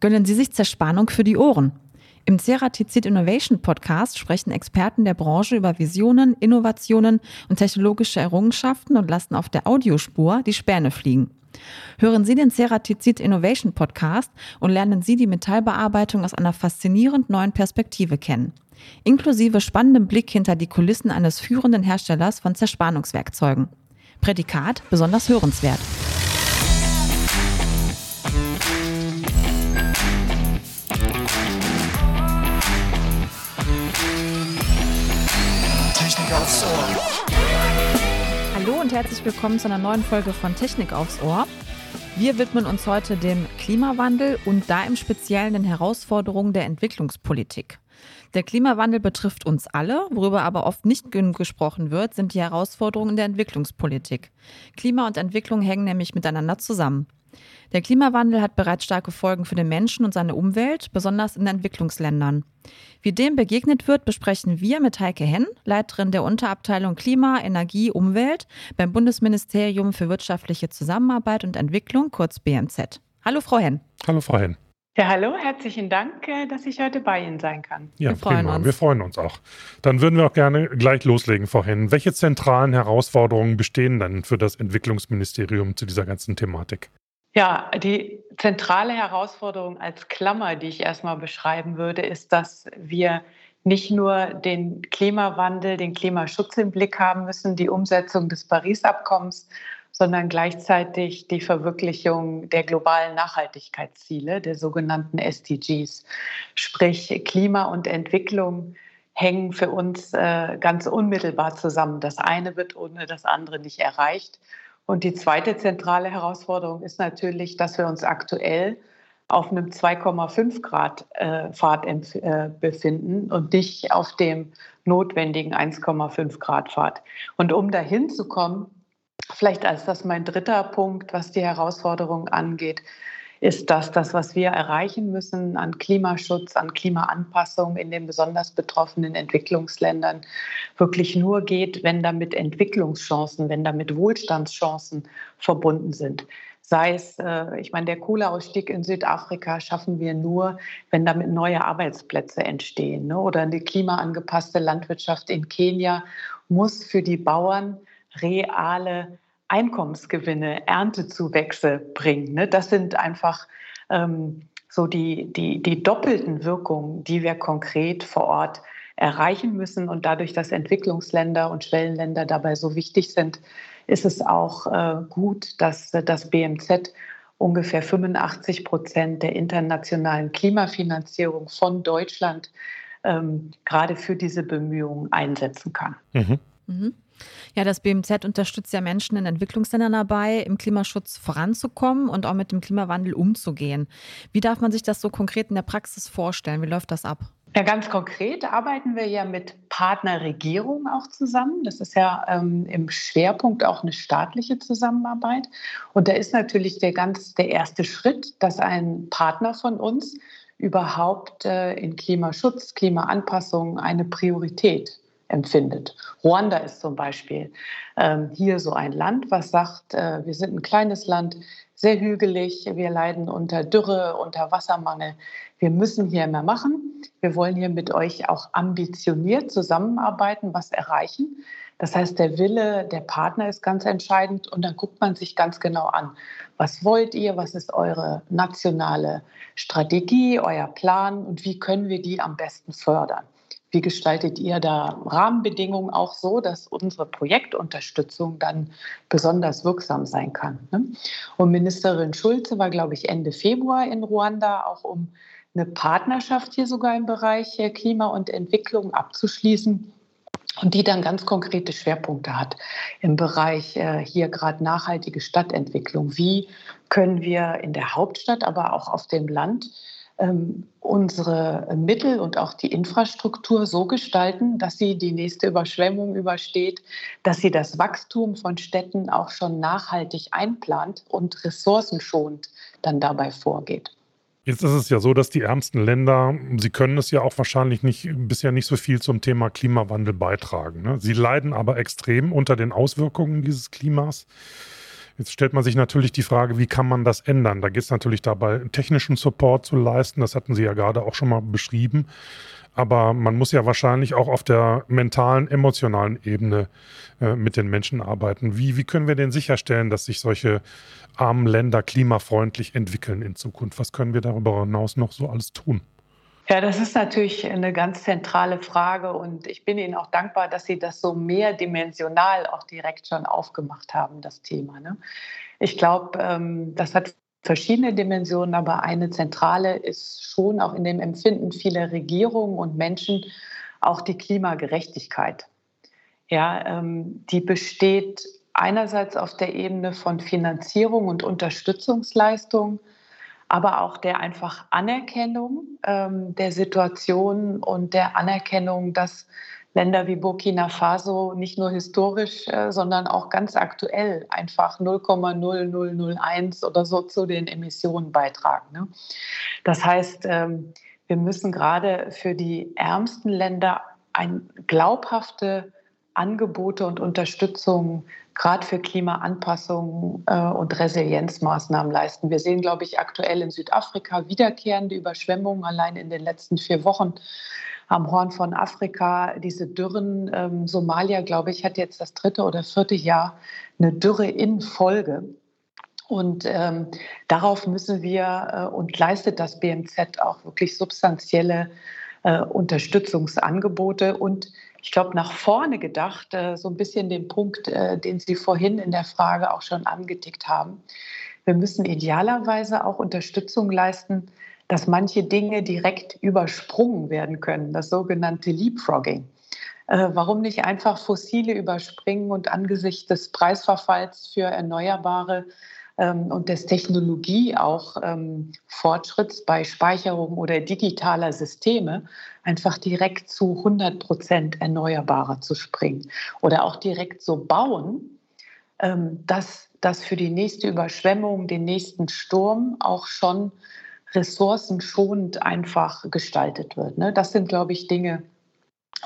Gönnen Sie sich Zerspannung für die Ohren. Im Ceratizid Innovation Podcast sprechen Experten der Branche über Visionen, Innovationen und technologische Errungenschaften und lassen auf der Audiospur die Späne fliegen. Hören Sie den Ceratizid Innovation Podcast und lernen Sie die Metallbearbeitung aus einer faszinierend neuen Perspektive kennen. Inklusive spannendem Blick hinter die Kulissen eines führenden Herstellers von Zerspannungswerkzeugen. Prädikat besonders hörenswert. Herzlich willkommen zu einer neuen Folge von Technik aufs Ohr. Wir widmen uns heute dem Klimawandel und da im Speziellen den Herausforderungen der Entwicklungspolitik. Der Klimawandel betrifft uns alle, worüber aber oft nicht genug gesprochen wird, sind die Herausforderungen der Entwicklungspolitik. Klima und Entwicklung hängen nämlich miteinander zusammen. Der Klimawandel hat bereits starke Folgen für den Menschen und seine Umwelt, besonders in Entwicklungsländern. Wie dem begegnet wird, besprechen wir mit Heike Henn, Leiterin der Unterabteilung Klima, Energie, Umwelt beim Bundesministerium für wirtschaftliche Zusammenarbeit und Entwicklung, kurz BMZ. Hallo, Frau Henn. Hallo, Frau Henn. Ja, hallo, herzlichen Dank, äh, dass ich heute bei Ihnen sein kann. Ja, wir freuen prima. uns. Wir freuen uns auch. Dann würden wir auch gerne gleich loslegen, Frau Henn. Welche zentralen Herausforderungen bestehen denn für das Entwicklungsministerium zu dieser ganzen Thematik? Ja, die zentrale Herausforderung als Klammer, die ich erstmal beschreiben würde, ist, dass wir nicht nur den Klimawandel, den Klimaschutz im Blick haben müssen, die Umsetzung des Paris-Abkommens, sondern gleichzeitig die Verwirklichung der globalen Nachhaltigkeitsziele, der sogenannten SDGs. Sprich, Klima und Entwicklung hängen für uns äh, ganz unmittelbar zusammen. Das eine wird ohne das andere nicht erreicht. Und die zweite zentrale Herausforderung ist natürlich, dass wir uns aktuell auf einem 2,5 Grad äh, Pfad äh, befinden und nicht auf dem notwendigen 1,5 Grad Pfad. Und um dahin zu kommen, vielleicht als das mein dritter Punkt, was die Herausforderung angeht, ist das das, was wir erreichen müssen an Klimaschutz, an Klimaanpassung in den besonders betroffenen Entwicklungsländern, wirklich nur geht, wenn damit Entwicklungschancen, wenn damit Wohlstandschancen verbunden sind. Sei es, äh, ich meine, der Kohleausstieg in Südafrika schaffen wir nur, wenn damit neue Arbeitsplätze entstehen. Ne? Oder eine klimaangepasste Landwirtschaft in Kenia muss für die Bauern reale Einkommensgewinne, Erntezuwächse bringen. Ne? Das sind einfach ähm, so die, die, die doppelten Wirkungen, die wir konkret vor Ort erreichen müssen. Und dadurch, dass Entwicklungsländer und Schwellenländer dabei so wichtig sind, ist es auch äh, gut, dass das BMZ ungefähr 85 Prozent der internationalen Klimafinanzierung von Deutschland ähm, gerade für diese Bemühungen einsetzen kann. Mhm. Mhm. Ja, das BMZ unterstützt ja Menschen in Entwicklungsländern dabei, im Klimaschutz voranzukommen und auch mit dem Klimawandel umzugehen. Wie darf man sich das so konkret in der Praxis vorstellen? Wie läuft das ab? Ja, ganz konkret arbeiten wir ja mit Partnerregierungen auch zusammen. Das ist ja ähm, im Schwerpunkt auch eine staatliche Zusammenarbeit. Und da ist natürlich der ganz der erste Schritt, dass ein Partner von uns überhaupt äh, in Klimaschutz, Klimaanpassung eine Priorität empfindet. Ruanda ist zum Beispiel ähm, hier so ein Land, was sagt, äh, wir sind ein kleines Land, sehr hügelig, wir leiden unter Dürre, unter Wassermangel. Wir müssen hier mehr machen. Wir wollen hier mit euch auch ambitioniert zusammenarbeiten, was erreichen. Das heißt, der Wille der Partner ist ganz entscheidend und dann guckt man sich ganz genau an, was wollt ihr, was ist eure nationale Strategie, euer Plan und wie können wir die am besten fördern. Wie gestaltet ihr da Rahmenbedingungen auch so, dass unsere Projektunterstützung dann besonders wirksam sein kann? Ne? Und Ministerin Schulze war, glaube ich, Ende Februar in Ruanda, auch um eine Partnerschaft hier sogar im Bereich äh, Klima und Entwicklung abzuschließen und die dann ganz konkrete Schwerpunkte hat im Bereich äh, hier gerade nachhaltige Stadtentwicklung. Wie können wir in der Hauptstadt, aber auch auf dem Land unsere Mittel und auch die Infrastruktur so gestalten, dass sie die nächste Überschwemmung übersteht, dass sie das Wachstum von Städten auch schon nachhaltig einplant und ressourcenschonend dann dabei vorgeht. Jetzt ist es ja so, dass die ärmsten Länder, sie können es ja auch wahrscheinlich nicht, bisher nicht so viel zum Thema Klimawandel beitragen. Ne? Sie leiden aber extrem unter den Auswirkungen dieses Klimas. Jetzt stellt man sich natürlich die Frage, wie kann man das ändern? Da geht es natürlich dabei, technischen Support zu leisten. Das hatten Sie ja gerade auch schon mal beschrieben. Aber man muss ja wahrscheinlich auch auf der mentalen, emotionalen Ebene äh, mit den Menschen arbeiten. Wie, wie können wir denn sicherstellen, dass sich solche armen Länder klimafreundlich entwickeln in Zukunft? Was können wir darüber hinaus noch so alles tun? Ja, das ist natürlich eine ganz zentrale Frage und ich bin Ihnen auch dankbar, dass Sie das so mehrdimensional auch direkt schon aufgemacht haben, das Thema. Ne? Ich glaube, ähm, das hat verschiedene Dimensionen, aber eine zentrale ist schon auch in dem Empfinden vieler Regierungen und Menschen auch die Klimagerechtigkeit. Ja, ähm, die besteht einerseits auf der Ebene von Finanzierung und Unterstützungsleistung, aber auch der einfach Anerkennung ähm, der Situation und der Anerkennung, dass Länder wie Burkina Faso nicht nur historisch, äh, sondern auch ganz aktuell einfach 0,0001 oder so zu den Emissionen beitragen. Ne? Das heißt, ähm, wir müssen gerade für die ärmsten Länder ein glaubhafte Angebote und Unterstützung gerade für Klimaanpassung äh, und Resilienzmaßnahmen leisten. Wir sehen, glaube ich, aktuell in Südafrika wiederkehrende Überschwemmungen allein in den letzten vier Wochen am Horn von Afrika, diese Dürren. Ähm, Somalia, glaube ich, hat jetzt das dritte oder vierte Jahr eine Dürre in Folge. Und ähm, darauf müssen wir äh, und leistet das BMZ auch wirklich substanzielle äh, Unterstützungsangebote und ich glaube, nach vorne gedacht, äh, so ein bisschen den Punkt, äh, den Sie vorhin in der Frage auch schon angetickt haben. Wir müssen idealerweise auch Unterstützung leisten, dass manche Dinge direkt übersprungen werden können, das sogenannte Leapfrogging. Äh, warum nicht einfach Fossile überspringen und angesichts des Preisverfalls für Erneuerbare und des Technologie auch ähm, Fortschritts bei Speicherung oder digitaler Systeme einfach direkt zu 100 Prozent erneuerbarer zu springen oder auch direkt so bauen, ähm, dass das für die nächste Überschwemmung, den nächsten Sturm auch schon ressourcenschonend einfach gestaltet wird. Ne? Das sind, glaube ich, Dinge,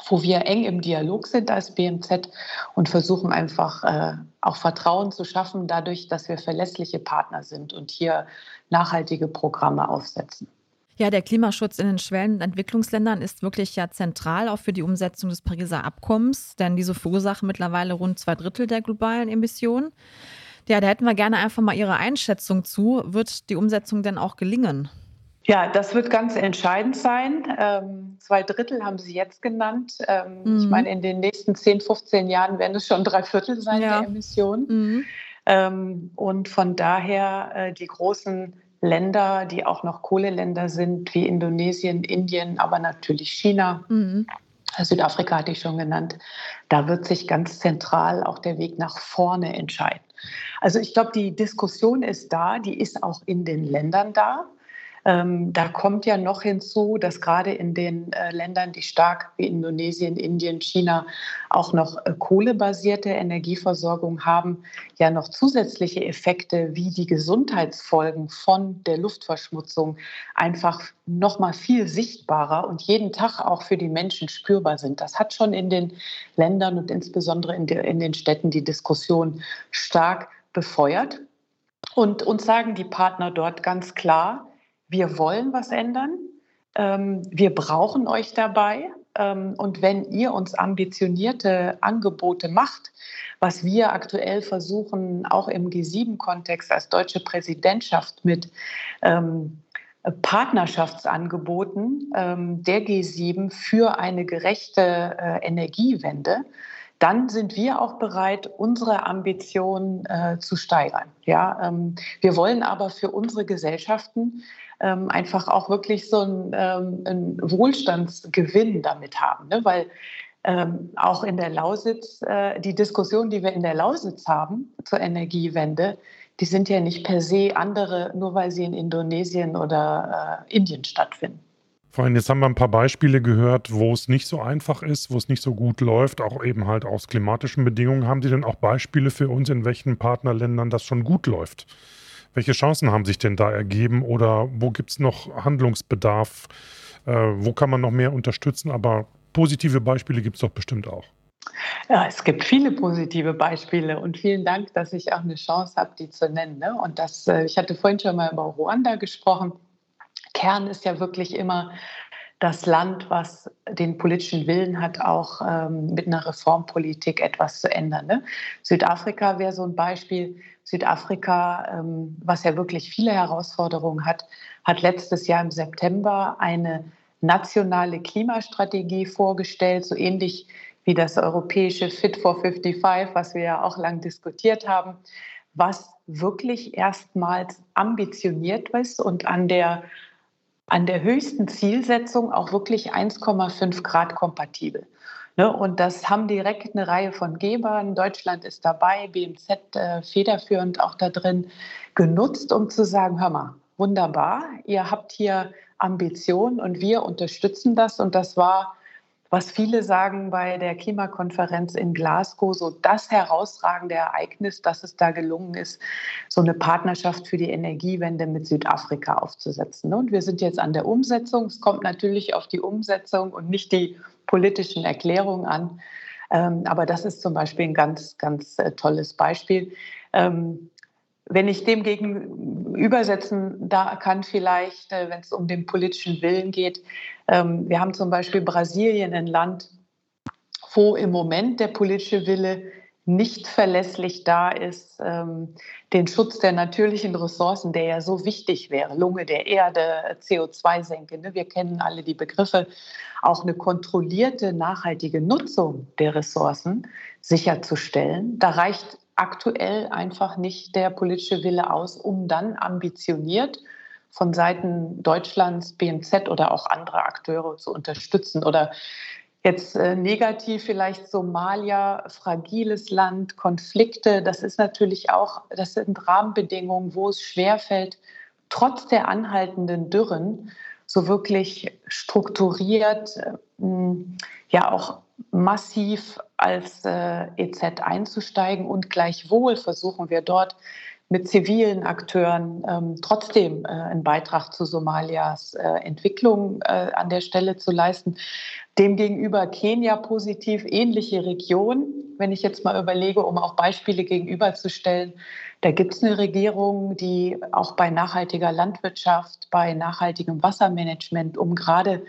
wo wir eng im Dialog sind als BMZ und versuchen einfach äh, auch Vertrauen zu schaffen, dadurch, dass wir verlässliche Partner sind und hier nachhaltige Programme aufsetzen. Ja, der Klimaschutz in den Schwellen- und Entwicklungsländern ist wirklich ja zentral auch für die Umsetzung des Pariser Abkommens, denn diese verursachen mittlerweile rund zwei Drittel der globalen Emissionen. Ja, da hätten wir gerne einfach mal Ihre Einschätzung zu. Wird die Umsetzung denn auch gelingen? Ja, das wird ganz entscheidend sein. Ähm, zwei Drittel haben Sie jetzt genannt. Ähm, mhm. Ich meine, in den nächsten 10, 15 Jahren werden es schon drei Viertel sein ja. der Emissionen. Mhm. Ähm, und von daher äh, die großen Länder, die auch noch Kohleländer sind, wie Indonesien, Indien, aber natürlich China. Mhm. Südafrika hatte ich schon genannt. Da wird sich ganz zentral auch der Weg nach vorne entscheiden. Also ich glaube, die Diskussion ist da, die ist auch in den Ländern da. Ähm, da kommt ja noch hinzu, dass gerade in den äh, Ländern, die stark wie Indonesien, Indien, China auch noch äh, kohlebasierte Energieversorgung haben, ja noch zusätzliche Effekte wie die Gesundheitsfolgen von der Luftverschmutzung einfach noch mal viel sichtbarer und jeden Tag auch für die Menschen spürbar sind. Das hat schon in den Ländern und insbesondere in, de, in den Städten die Diskussion stark befeuert. Und uns sagen die Partner dort ganz klar, wir wollen was ändern, ähm, wir brauchen euch dabei. Ähm, und wenn ihr uns ambitionierte Angebote macht, was wir aktuell versuchen, auch im G7-Kontext als deutsche Präsidentschaft mit ähm, Partnerschaftsangeboten ähm, der G7 für eine gerechte äh, Energiewende, dann sind wir auch bereit, unsere Ambitionen äh, zu steigern. Ja, ähm, wir wollen aber für unsere Gesellschaften ähm, einfach auch wirklich so einen, ähm, einen Wohlstandsgewinn damit haben, ne? weil ähm, auch in der Lausitz, äh, die Diskussion, die wir in der Lausitz haben zur Energiewende, die sind ja nicht per se andere, nur weil sie in Indonesien oder äh, Indien stattfinden. Vorhin, jetzt haben wir ein paar Beispiele gehört, wo es nicht so einfach ist, wo es nicht so gut läuft, auch eben halt aus klimatischen Bedingungen. Haben Sie denn auch Beispiele für uns, in welchen Partnerländern das schon gut läuft? Welche Chancen haben sich denn da ergeben oder wo gibt es noch Handlungsbedarf? Äh, wo kann man noch mehr unterstützen? Aber positive Beispiele gibt es doch bestimmt auch. Ja, es gibt viele positive Beispiele und vielen Dank, dass ich auch eine Chance habe, die zu nennen. Ne? Und das, äh, ich hatte vorhin schon mal über Ruanda gesprochen. Kern ist ja wirklich immer das Land, was den politischen Willen hat, auch ähm, mit einer Reformpolitik etwas zu ändern. Ne? Südafrika wäre so ein Beispiel. Südafrika, ähm, was ja wirklich viele Herausforderungen hat, hat letztes Jahr im September eine nationale Klimastrategie vorgestellt, so ähnlich wie das europäische Fit for 55, was wir ja auch lang diskutiert haben, was wirklich erstmals ambitioniert ist und an der an der höchsten Zielsetzung auch wirklich 1,5 Grad kompatibel. Ne, und das haben direkt eine Reihe von Gebern, Deutschland ist dabei, BMZ äh, federführend auch da drin, genutzt, um zu sagen, hör mal, wunderbar, ihr habt hier Ambitionen und wir unterstützen das. Und das war was viele sagen bei der Klimakonferenz in Glasgow, so das herausragende Ereignis, dass es da gelungen ist, so eine Partnerschaft für die Energiewende mit Südafrika aufzusetzen. Und wir sind jetzt an der Umsetzung. Es kommt natürlich auf die Umsetzung und nicht die politischen Erklärungen an. Ähm, aber das ist zum Beispiel ein ganz, ganz äh, tolles Beispiel. Wenn ich dem gegenübersetzen da kann, vielleicht, äh, wenn es um den politischen Willen geht, ähm, wir haben zum Beispiel Brasilien, ein Land, wo im Moment der politische Wille nicht verlässlich da ist, ähm, den Schutz der natürlichen Ressourcen, der ja so wichtig wäre, Lunge der Erde, CO2-Senke, ne? wir kennen alle die Begriffe, auch eine kontrollierte, nachhaltige Nutzung der Ressourcen sicherzustellen. Da reicht aktuell einfach nicht der politische Wille aus, um dann ambitioniert von Seiten Deutschlands, BMZ oder auch andere Akteure zu unterstützen. Oder jetzt äh, negativ vielleicht Somalia, fragiles Land, Konflikte. Das ist natürlich auch, das sind Rahmenbedingungen, wo es schwerfällt, trotz der anhaltenden Dürren so wirklich strukturiert, äh, ja auch massiv als äh, EZ einzusteigen und gleichwohl versuchen wir dort mit zivilen Akteuren ähm, trotzdem äh, einen Beitrag zu Somalias äh, Entwicklung äh, an der Stelle zu leisten. Demgegenüber Kenia positiv, ähnliche Region. Wenn ich jetzt mal überlege, um auch Beispiele gegenüberzustellen, da gibt es eine Regierung, die auch bei nachhaltiger Landwirtschaft, bei nachhaltigem Wassermanagement, um gerade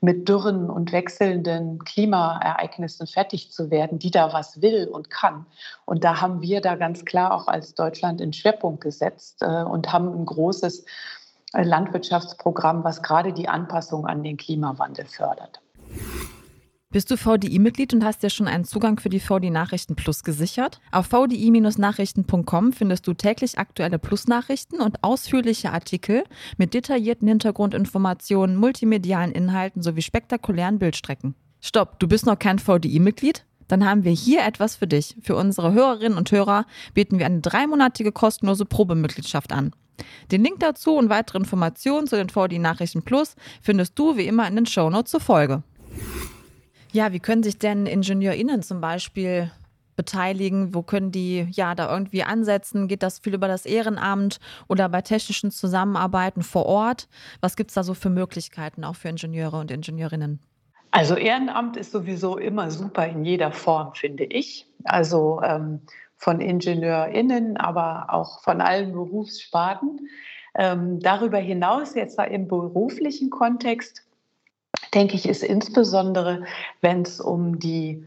mit Dürren und wechselnden Klimaereignissen fertig zu werden, die da was will und kann. Und da haben wir da ganz klar auch als Deutschland in Schwerpunkt gesetzt äh, und haben ein großes äh, Landwirtschaftsprogramm, was gerade die Anpassung an den Klimawandel fördert. Bist du VDI-Mitglied und hast dir schon einen Zugang für die VDI Nachrichten Plus gesichert? Auf vdi-nachrichten.com findest du täglich aktuelle Plus-Nachrichten und ausführliche Artikel mit detaillierten Hintergrundinformationen, multimedialen Inhalten sowie spektakulären Bildstrecken. Stopp, du bist noch kein VDI-Mitglied? Dann haben wir hier etwas für dich. Für unsere Hörerinnen und Hörer bieten wir eine dreimonatige kostenlose Probemitgliedschaft an. Den Link dazu und weitere Informationen zu den VDI Nachrichten Plus findest du wie immer in den Shownotes zur Folge. Ja, wie können sich denn IngenieurInnen zum Beispiel beteiligen? Wo können die ja da irgendwie ansetzen? Geht das viel über das Ehrenamt oder bei technischen Zusammenarbeiten vor Ort? Was gibt es da so für Möglichkeiten auch für Ingenieure und Ingenieurinnen? Also Ehrenamt ist sowieso immer super in jeder Form, finde ich. Also ähm, von IngenieurInnen, aber auch von allen Berufssparten. Ähm, darüber hinaus jetzt im beruflichen Kontext denke ich, ist insbesondere, wenn es um die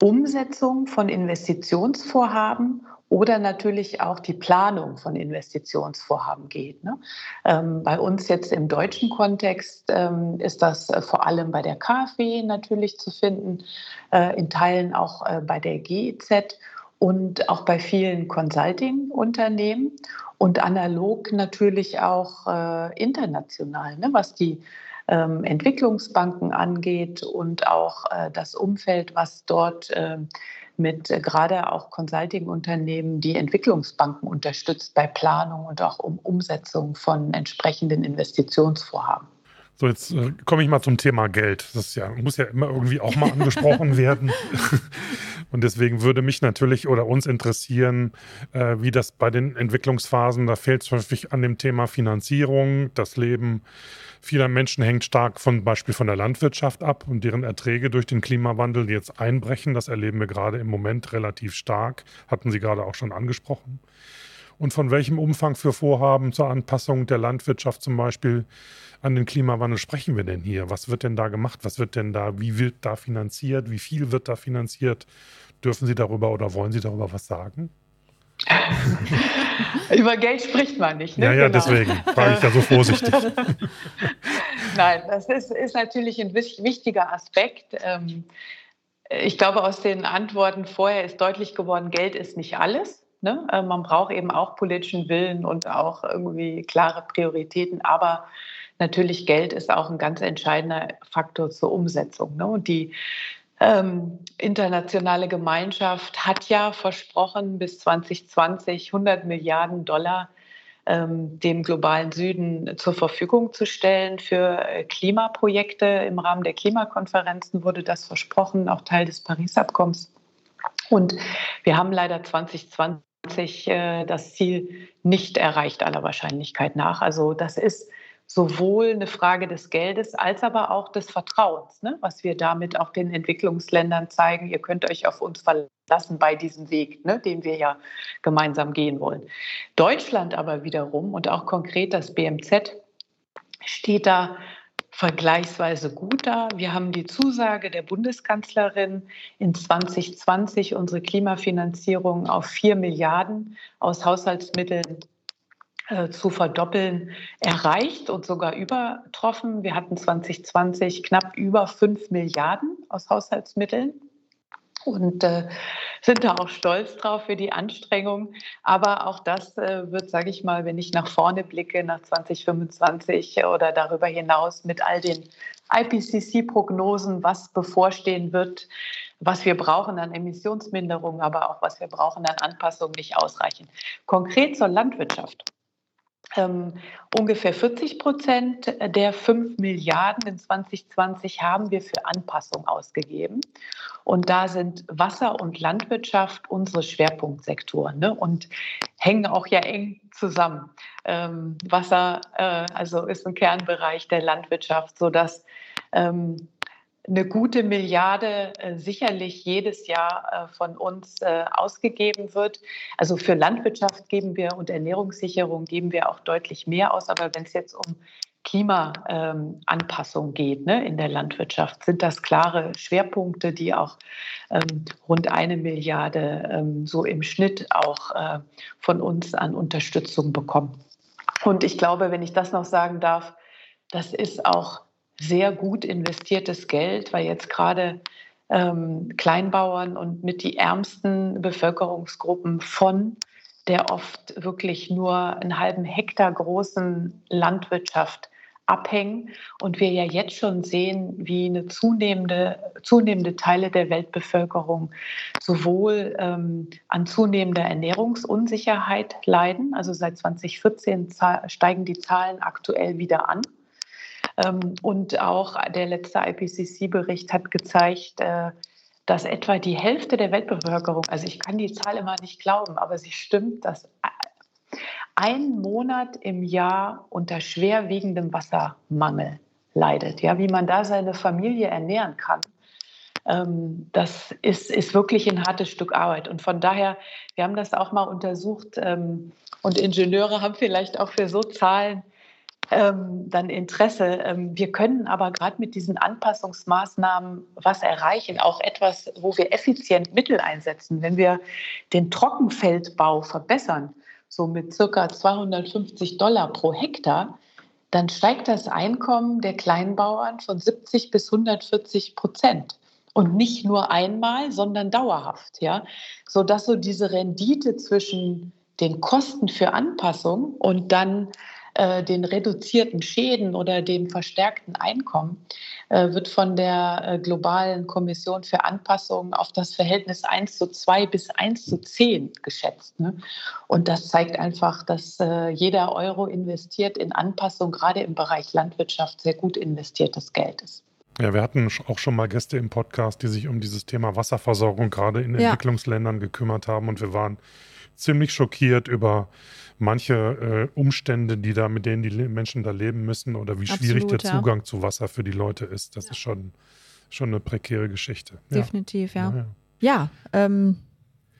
Umsetzung von Investitionsvorhaben oder natürlich auch die Planung von Investitionsvorhaben geht. Ne? Ähm, bei uns jetzt im deutschen Kontext ähm, ist das äh, vor allem bei der KfW natürlich zu finden, äh, in Teilen auch äh, bei der GEZ und auch bei vielen Consulting-Unternehmen und analog natürlich auch äh, international, ne? was die ähm, Entwicklungsbanken angeht und auch äh, das Umfeld, was dort äh, mit äh, gerade auch Consulting-Unternehmen die Entwicklungsbanken unterstützt bei Planung und auch um Umsetzung von entsprechenden Investitionsvorhaben. So, jetzt äh, komme ich mal zum Thema Geld. Das ja, muss ja immer irgendwie auch mal angesprochen werden. Und deswegen würde mich natürlich oder uns interessieren, äh, wie das bei den Entwicklungsphasen, da fehlt es häufig an dem Thema Finanzierung. Das Leben vieler Menschen hängt stark von Beispiel von der Landwirtschaft ab und deren Erträge durch den Klimawandel, jetzt einbrechen. Das erleben wir gerade im Moment relativ stark. Hatten Sie gerade auch schon angesprochen. Und von welchem Umfang für Vorhaben zur Anpassung der Landwirtschaft zum Beispiel an den Klimawandel sprechen wir denn hier? Was wird denn da gemacht? Was wird denn da, wie wird da finanziert? Wie viel wird da finanziert? Dürfen Sie darüber oder wollen Sie darüber was sagen? Über Geld spricht man nicht. Ne? Ja, ja, genau. deswegen war ich da so vorsichtig. Nein, das ist, ist natürlich ein wichtiger Aspekt. Ähm, ich glaube, aus den Antworten vorher ist deutlich geworden, Geld ist nicht alles. Ne? Äh, man braucht eben auch politischen Willen und auch irgendwie klare Prioritäten. Aber natürlich Geld ist auch ein ganz entscheidender Faktor zur Umsetzung. Ne? Und die ähm, internationale Gemeinschaft hat ja versprochen, bis 2020 100 Milliarden Dollar ähm, dem globalen Süden zur Verfügung zu stellen für äh, Klimaprojekte. Im Rahmen der Klimakonferenzen wurde das versprochen, auch Teil des Paris-Abkommens. Und wir haben leider 2020 äh, das Ziel nicht erreicht, aller Wahrscheinlichkeit nach. Also das ist sowohl eine Frage des Geldes als aber auch des Vertrauens, ne? was wir damit auch den Entwicklungsländern zeigen. Ihr könnt euch auf uns verlassen bei diesem Weg, ne? den wir ja gemeinsam gehen wollen. Deutschland aber wiederum und auch konkret das BMZ steht da vergleichsweise gut da. Wir haben die Zusage der Bundeskanzlerin, in 2020 unsere Klimafinanzierung auf 4 Milliarden aus Haushaltsmitteln zu verdoppeln erreicht und sogar übertroffen. Wir hatten 2020 knapp über 5 Milliarden aus Haushaltsmitteln und äh, sind da auch stolz drauf für die Anstrengung. Aber auch das äh, wird, sage ich mal, wenn ich nach vorne blicke, nach 2025 oder darüber hinaus mit all den IPCC-Prognosen, was bevorstehen wird, was wir brauchen an Emissionsminderung, aber auch was wir brauchen an Anpassung, nicht ausreichen. Konkret zur Landwirtschaft. Ähm, ungefähr 40 Prozent der 5 Milliarden in 2020 haben wir für Anpassung ausgegeben. Und da sind Wasser und Landwirtschaft unsere Schwerpunktsektoren ne? und hängen auch ja eng zusammen. Ähm, Wasser äh, also ist ein Kernbereich der Landwirtschaft, sodass ähm, eine gute Milliarde äh, sicherlich jedes Jahr äh, von uns äh, ausgegeben wird. Also für Landwirtschaft geben wir und Ernährungssicherung geben wir auch deutlich mehr aus. Aber wenn es jetzt um Klimaanpassung ähm, geht ne, in der Landwirtschaft, sind das klare Schwerpunkte, die auch ähm, rund eine Milliarde ähm, so im Schnitt auch von uns an Unterstützung bekommen. Und ich glaube, wenn ich das noch sagen darf, das ist auch sehr gut investiertes Geld, weil jetzt gerade ähm, Kleinbauern und mit die ärmsten Bevölkerungsgruppen von der oft wirklich nur einen halben Hektar großen Landwirtschaft abhängen. Und wir ja jetzt schon sehen, wie eine zunehmende, zunehmende Teile der Weltbevölkerung sowohl ähm, an zunehmender Ernährungsunsicherheit leiden, also seit 2014 steigen die Zahlen aktuell wieder an und auch der letzte IPCC-Bericht hat gezeigt, äh, dass etwa die Hälfte der Weltbevölkerung, also ich kann die Zahl immer nicht glauben, aber sie stimmt, dass ein Monat im Jahr unter schwerwiegendem Wassermangel leidet. Ja, wie man da seine Familie ernähren kann, ähm, das ist, ist wirklich ein hartes Stück Arbeit. Und von daher, wir haben das auch mal untersucht ähm, und Ingenieure haben vielleicht auch für so Zahlen ähm, dann Interesse. Ähm, wir können aber gerade mit diesen Anpassungsmaßnahmen was erreichen, auch etwas, wo wir effizient Mittel einsetzen. Wenn wir den Trockenfeldbau verbessern, so mit circa 250 Dollar pro Hektar, dann steigt das Einkommen der Kleinbauern von 70 bis 140 Prozent. Und nicht nur einmal, sondern dauerhaft, ja, sodass so diese Rendite zwischen den Kosten für Anpassung und dann äh, den reduzierten Schäden oder dem verstärkten Einkommen äh, wird von der äh, globalen Kommission für Anpassung auf das Verhältnis 1 zu 2 bis 1 zu 10 geschätzt. Ne? Und das zeigt einfach, dass jeder Euro investiert in Anpassung, gerade im Bereich Landwirtschaft, sehr gut investiertes Geld ist. Ja, wir hatten auch schon mal Gäste im Podcast, die sich um dieses Thema Wasserversorgung gerade in ja. Entwicklungsländern gekümmert haben und wir waren ziemlich schockiert über manche äh, Umstände, die da, mit denen die Menschen da leben müssen oder wie Absolut, schwierig der ja. Zugang zu Wasser für die Leute ist. Das ja. ist schon, schon eine prekäre Geschichte. Definitiv, ja. Ja, ja ähm,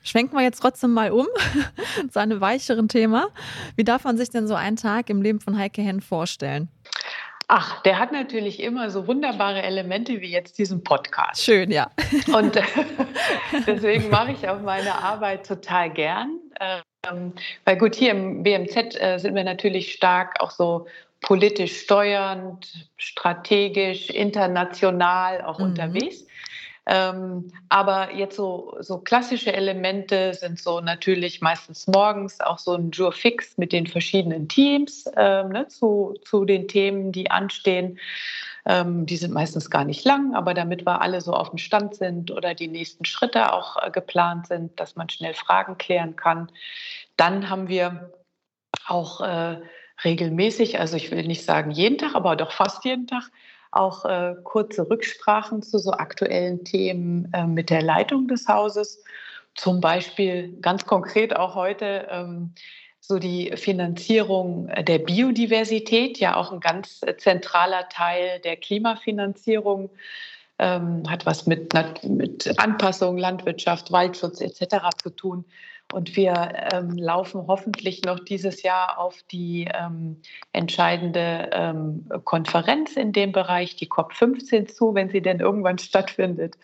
schwenken wir jetzt trotzdem mal um zu einem weicheren Thema. Wie darf man sich denn so einen Tag im Leben von Heike Henn vorstellen? Ach, der hat natürlich immer so wunderbare Elemente wie jetzt diesen Podcast. Schön, ja. Und äh, deswegen mache ich auch meine Arbeit total gern. Ähm, weil gut, hier im BMZ äh, sind wir natürlich stark auch so politisch steuernd, strategisch, international auch mhm. unterwegs. Ähm, aber jetzt so, so klassische Elemente sind so natürlich meistens morgens auch so ein Jour fix mit den verschiedenen Teams ähm, ne, zu, zu den Themen, die anstehen. Ähm, die sind meistens gar nicht lang, aber damit wir alle so auf dem Stand sind oder die nächsten Schritte auch äh, geplant sind, dass man schnell Fragen klären kann. Dann haben wir auch äh, regelmäßig, also ich will nicht sagen jeden Tag, aber doch fast jeden Tag, auch äh, kurze Rücksprachen zu so aktuellen Themen äh, mit der Leitung des Hauses. Zum Beispiel ganz konkret auch heute ähm, so die Finanzierung der Biodiversität, ja auch ein ganz zentraler Teil der Klimafinanzierung, ähm, hat was mit, mit Anpassung, Landwirtschaft, Waldschutz etc. zu tun. Und wir ähm, laufen hoffentlich noch dieses Jahr auf die ähm, entscheidende ähm, Konferenz in dem Bereich, die COP15 zu, wenn sie denn irgendwann stattfindet.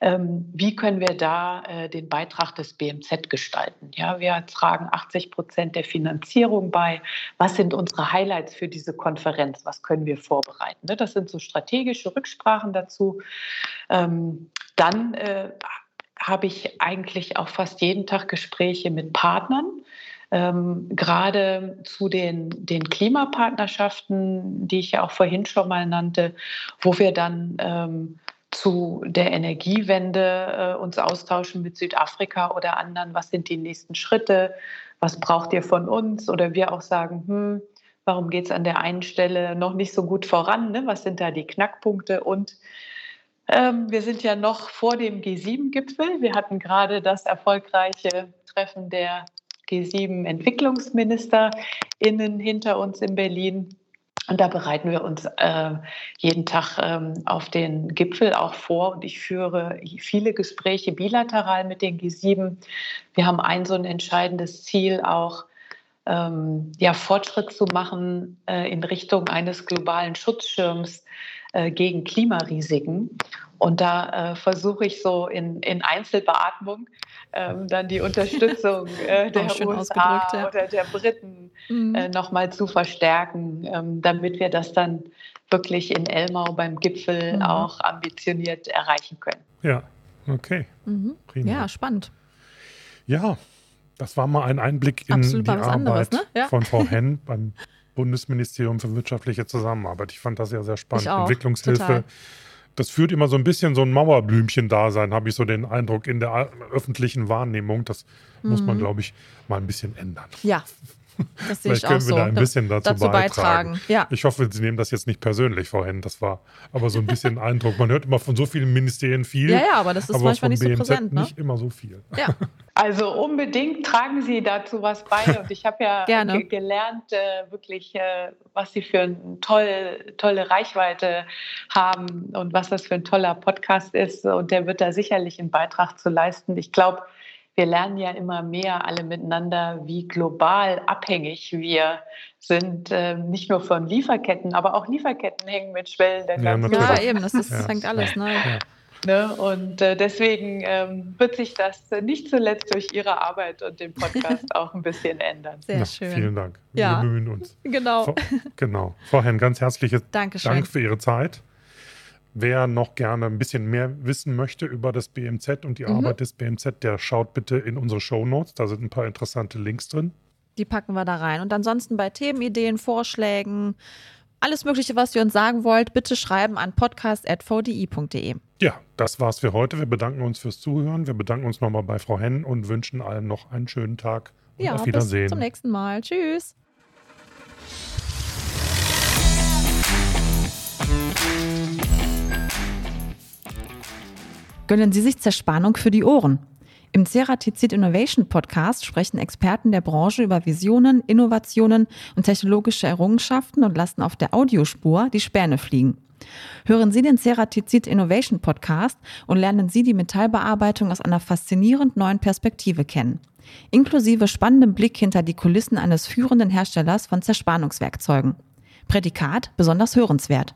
Ähm, wie können wir da äh, den Beitrag des BMZ gestalten? Ja, wir tragen 80 Prozent der Finanzierung bei. Was sind unsere Highlights für diese Konferenz? Was können wir vorbereiten? Ne? Das sind so strategische Rücksprachen dazu. Ähm, dann äh, habe ich eigentlich auch fast jeden Tag Gespräche mit Partnern. Ähm, gerade zu den, den Klimapartnerschaften, die ich ja auch vorhin schon mal nannte, wo wir dann ähm, zu der Energiewende äh, uns austauschen mit Südafrika oder anderen. Was sind die nächsten Schritte? Was braucht ihr von uns? Oder wir auch sagen, hm, warum geht es an der einen Stelle noch nicht so gut voran? Ne? Was sind da die Knackpunkte? Und wir sind ja noch vor dem G7-Gipfel. Wir hatten gerade das erfolgreiche Treffen der G7-EntwicklungsministerInnen hinter uns in Berlin. Und da bereiten wir uns äh, jeden Tag ähm, auf den Gipfel auch vor. Und ich führe viele Gespräche bilateral mit den G7. Wir haben ein so ein entscheidendes Ziel auch, ähm, ja, Fortschritt zu machen äh, in Richtung eines globalen Schutzschirms äh, gegen Klimarisiken. Und da äh, versuche ich so in, in Einzelbeatmung ähm, dann die Unterstützung äh, der USA ja. oder der Briten mhm. äh, nochmal zu verstärken, ähm, damit wir das dann wirklich in Elmau beim Gipfel mhm. auch ambitioniert erreichen können. Ja, okay. Mhm. Ja, spannend. Ja, das war mal ein Einblick in Absolut die Arbeit anderes, ne? ja. von Frau Henn beim Bundesministerium für wirtschaftliche Zusammenarbeit. Ich fand das ja sehr spannend. Auch, Entwicklungshilfe. Total. Das führt immer so ein bisschen so ein Mauerblümchen-Dasein, habe ich so den Eindruck in der öffentlichen Wahrnehmung. Das mhm. muss man, mhm. glaube ich, mal ein bisschen ändern. Ja, Das sehe Vielleicht können wir so. da ein bisschen dazu, dazu beitragen. beitragen. Ja. Ich hoffe, Sie nehmen das jetzt nicht persönlich vorhin. Das war aber so ein bisschen Eindruck. Man hört immer von so vielen Ministerien viel. Ja, ja, aber das ist aber manchmal nicht BMZ so präsent. Ne? Nicht immer so viel. Ja. Also unbedingt tragen Sie dazu was bei. Und ich habe ja gelernt, äh, wirklich, äh, was Sie für eine toll, tolle Reichweite haben und was das für ein toller Podcast ist. Und der wird da sicherlich einen Beitrag zu leisten. Ich glaube, wir lernen ja immer mehr alle miteinander, wie global abhängig wir sind, äh, nicht nur von Lieferketten, aber auch Lieferketten hängen mit Schwellen. Ja, ja, eben, das, ist, das hängt alles. Ne? Ja. Ne? Und äh, deswegen ähm, wird sich das nicht zuletzt durch Ihre Arbeit und den Podcast auch ein bisschen ändern. Sehr Na, schön. Vielen Dank. Ja. Wir bemühen uns. Genau. Vor, genau. Vorhin ganz herzliches Dank für Ihre Zeit. Wer noch gerne ein bisschen mehr wissen möchte über das BMZ und die mhm. Arbeit des BMZ, der schaut bitte in unsere Show Notes. Da sind ein paar interessante Links drin. Die packen wir da rein. Und ansonsten bei Themenideen, Vorschlägen, alles Mögliche, was ihr uns sagen wollt, bitte schreiben an podcast.vdi.de. Ja, das war's für heute. Wir bedanken uns fürs Zuhören. Wir bedanken uns nochmal bei Frau Henn und wünschen allen noch einen schönen Tag. Und Ja, auf Wiedersehen. bis zum nächsten Mal. Tschüss. Gönnen Sie sich Zerspannung für die Ohren. Im Ceratizid Innovation Podcast sprechen Experten der Branche über Visionen, Innovationen und technologische Errungenschaften und lassen auf der Audiospur die Späne fliegen. Hören Sie den Ceratizid Innovation Podcast und lernen Sie die Metallbearbeitung aus einer faszinierend neuen Perspektive kennen. Inklusive spannendem Blick hinter die Kulissen eines führenden Herstellers von Zerspannungswerkzeugen. Prädikat besonders hörenswert.